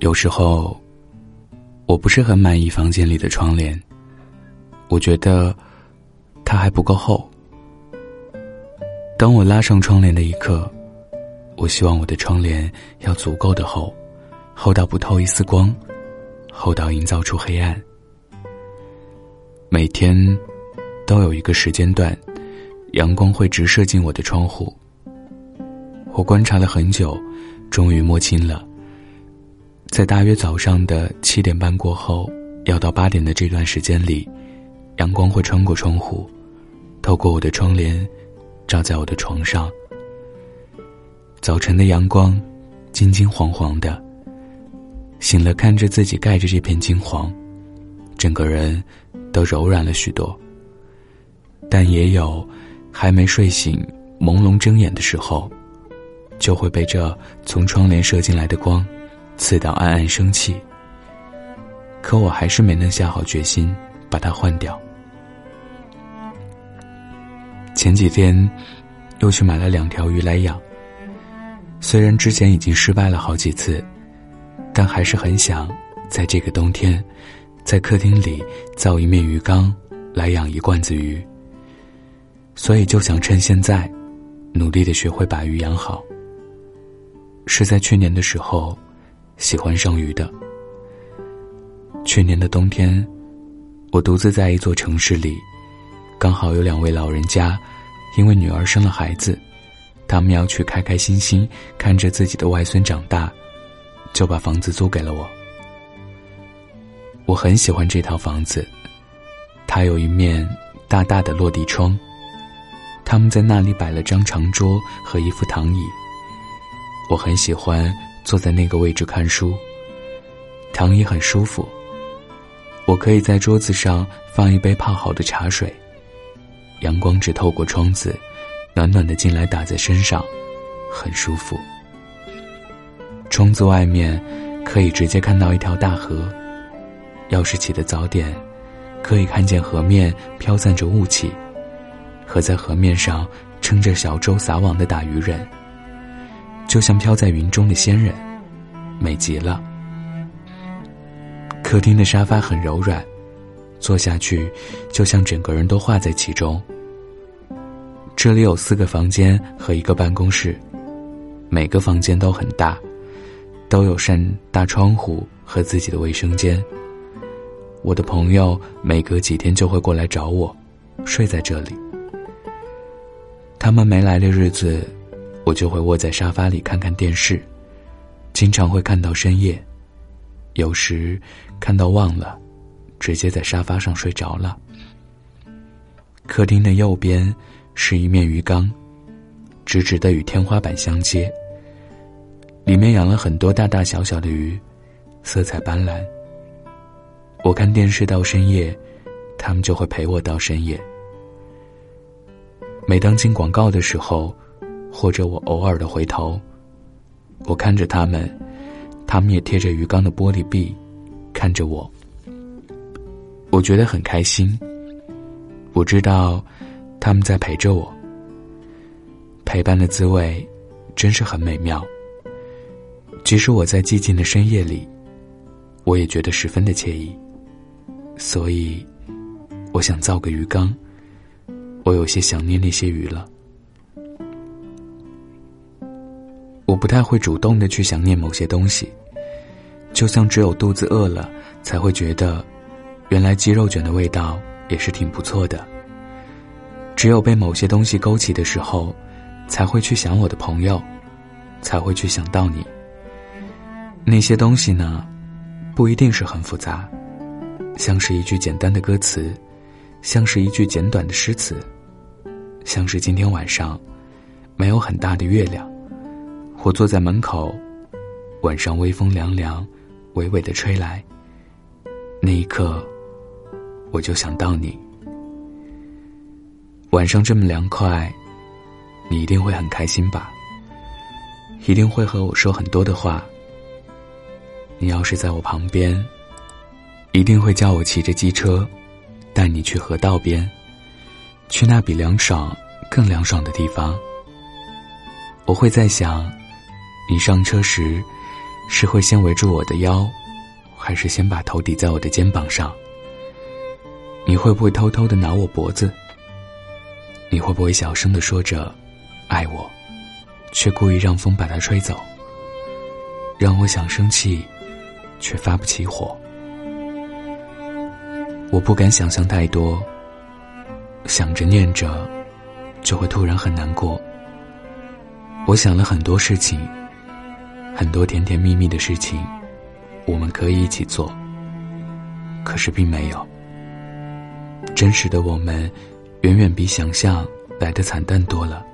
有时候，我不是很满意房间里的窗帘。我觉得它还不够厚。当我拉上窗帘的一刻，我希望我的窗帘要足够的厚，厚到不透一丝光，厚到营造出黑暗。每天都有一个时间段，阳光会直射进我的窗户。我观察了很久，终于摸清了。在大约早上的七点半过后，要到八点的这段时间里，阳光会穿过窗户，透过我的窗帘，照在我的床上。早晨的阳光，金金黄黄的。醒了，看着自己盖着这片金黄，整个人都柔软了许多。但也有还没睡醒、朦胧睁眼的时候，就会被这从窗帘射进来的光。刺到暗暗生气，可我还是没能下好决心把它换掉。前几天又去买了两条鱼来养。虽然之前已经失败了好几次，但还是很想在这个冬天，在客厅里造一面鱼缸来养一罐子鱼。所以就想趁现在，努力的学会把鱼养好。是在去年的时候。喜欢上鱼的。去年的冬天，我独自在一座城市里，刚好有两位老人家，因为女儿生了孩子，他们要去开开心心看着自己的外孙长大，就把房子租给了我。我很喜欢这套房子，它有一面大大的落地窗，他们在那里摆了张长桌和一副躺椅，我很喜欢。坐在那个位置看书，躺椅很舒服。我可以在桌子上放一杯泡好的茶水，阳光只透过窗子，暖暖的进来打在身上，很舒服。窗子外面可以直接看到一条大河，要是起的早点，可以看见河面飘散着雾气，和在河面上撑着小舟撒网的打鱼人。就像飘在云中的仙人，美极了。客厅的沙发很柔软，坐下去就像整个人都化在其中。这里有四个房间和一个办公室，每个房间都很大，都有扇大窗户和自己的卫生间。我的朋友每隔几天就会过来找我，睡在这里。他们没来的日子。我就会窝在沙发里看看电视，经常会看到深夜，有时看到忘了，直接在沙发上睡着了。客厅的右边是一面鱼缸，直直的与天花板相接，里面养了很多大大小小的鱼，色彩斑斓。我看电视到深夜，他们就会陪我到深夜。每当进广告的时候。或者我偶尔的回头，我看着他们，他们也贴着鱼缸的玻璃壁，看着我。我觉得很开心。我知道，他们在陪着我。陪伴的滋味，真是很美妙。即使我在寂静的深夜里，我也觉得十分的惬意。所以，我想造个鱼缸。我有些想念那些鱼了。不太会主动的去想念某些东西，就像只有肚子饿了才会觉得，原来鸡肉卷的味道也是挺不错的。只有被某些东西勾起的时候，才会去想我的朋友，才会去想到你。那些东西呢，不一定是很复杂，像是一句简单的歌词，像是一句简短的诗词，像是今天晚上没有很大的月亮。我坐在门口，晚上微风凉凉，微微的吹来。那一刻，我就想到你。晚上这么凉快，你一定会很开心吧？一定会和我说很多的话。你要是在我旁边，一定会叫我骑着机车，带你去河道边，去那比凉爽更凉爽的地方。我会在想。你上车时，是会先围住我的腰，还是先把头抵在我的肩膀上？你会不会偷偷的挠我脖子？你会不会小声的说着“爱我”，却故意让风把它吹走，让我想生气，却发不起火？我不敢想象太多，想着念着，就会突然很难过。我想了很多事情，很多甜甜蜜蜜的事情，我们可以一起做。可是并没有，真实的我们，远远比想象来的惨淡多了。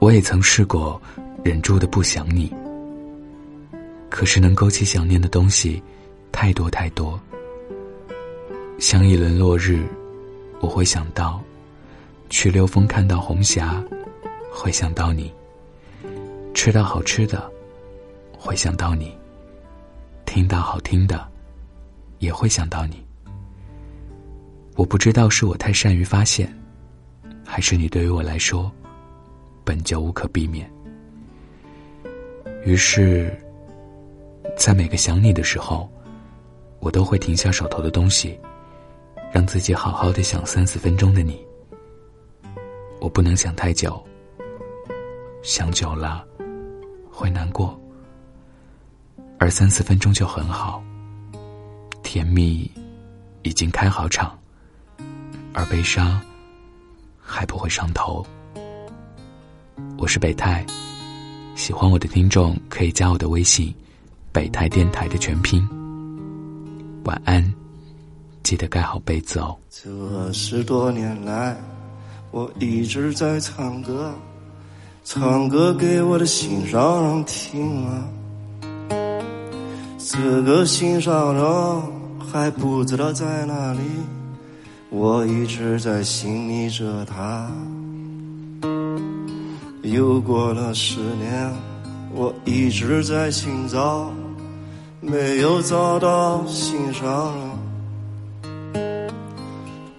我也曾试过忍住的不想你，可是能勾起想念的东西，太多太多。像一轮落日，我会想到；去溜风看到红霞，会想到你；吃到好吃的，会想到你；听到好听的，也会想到你。我不知道是我太善于发现，还是你对于我来说本就无可避免。于是，在每个想你的时候，我都会停下手头的东西。让自己好好的想三四分钟的你，我不能想太久，想久了会难过，而三四分钟就很好。甜蜜已经开好场，而悲伤还不会上头。我是北太，喜欢我的听众可以加我的微信“北太电台”的全拼。晚安。记得盖好被子哦。这十多年来，我一直在唱歌，唱歌给我的心上人听啊。这个心上人还不知道在哪里，我一直在寻觅着他。又过了十年，我一直在寻找，没有找到心上人。